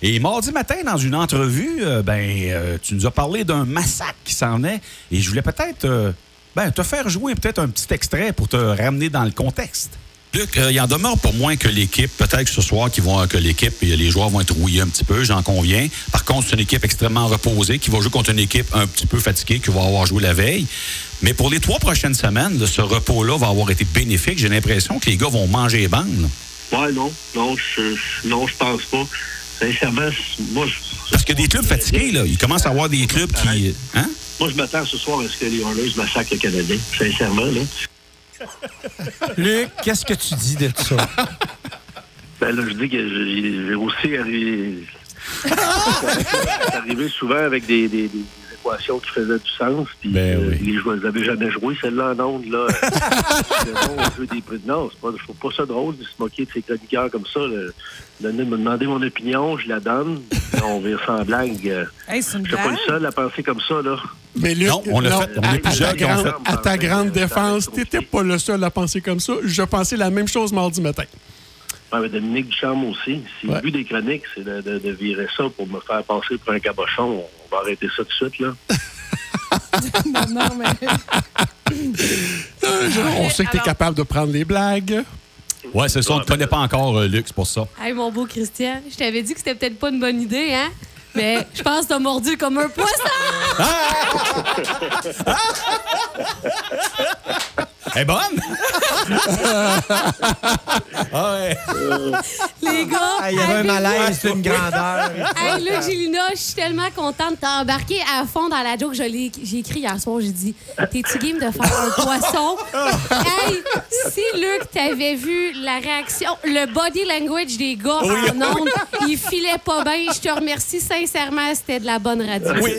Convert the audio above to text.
Et mardi matin, dans une entrevue, euh, ben, euh, tu nous as parlé d'un massacre qui s'en est. Et je voulais peut-être euh, ben, te faire jouer peut-être un petit extrait pour te ramener dans le contexte. Luc, euh, il en demeure pour moins que l'équipe. Peut-être que ce soir, qu'ils vont, que l'équipe et les joueurs vont être rouillés un petit peu, j'en conviens. Par contre, c'est une équipe extrêmement reposée qui va jouer contre une équipe un petit peu fatiguée qui va avoir joué la veille. Mais pour les trois prochaines semaines, ce repos-là va avoir été bénéfique. J'ai l'impression que les gars vont manger les bandes. Ouais, non. Non, je, je- non, je pense pas. Sincèrement, moi, je- Parce que des clubs fatigués, là, il commence à avoir des clubs qui. Hein? Moi, je m'attends ce soir à ce que les Oilers massacrent le Canadien. Sincèrement, là. Luc, qu'est-ce que tu dis de ça? Ben là, je dis que j'ai j'ai aussi arrivé... C'est arrivé souvent avec des, des, des équations qui faisaient du sens. Puis Ben euh, oui. les joueurs n'avaient jamais joué, celle-là en ondes. Là. C'est bon, on des prix. Non, c'est pas, je trouve pas ça drôle de se moquer de ces chroniqueurs comme ça. Là. Donner- me demander mon opinion, je la donne. On vire sans blague. Euh, Hey, Je suis pas le seul à penser comme ça, là. Mais Luc, Non, on l'a fait. On est à, à plusieurs ta qui ont grande, fait. à ta grande défense, t'étais pas le seul à penser comme ça. Je pensais la même chose mardi matin. Ouais, mais Dominique Ducharme aussi. Si Ouais. le but des chroniques, c'est de, de- de virer ça pour me faire passer pour un cabochon, on va arrêter ça tout de suite, là. Non, non, mais... Euh, on sait que t'es alors- capable de prendre les blagues. Ouais, c'est ça. On ne te connaît pas encore, euh, Luc, c'est pour ça. Hey, mon beau Christian, je t'avais dit que c'était peut-être pas une bonne idée, hein? Mais je pense que t'as mordu comme un poisson! Elle est bonne? ah ouais. Les gars! Ah, il y avait un malaise, c'est une grandeur. Hey, Luc Gélina, je suis tellement contente de t'as embarqué à fond dans la joke. J'ai écrit hier soir, j'ai dit T'es-tu game de faire un poisson? hey, si Luc t'avais vu la réaction, le body language des gars en ondes, il filait pas bien. Je te remercie sincèrement, c'était de la bonne radio. Oui.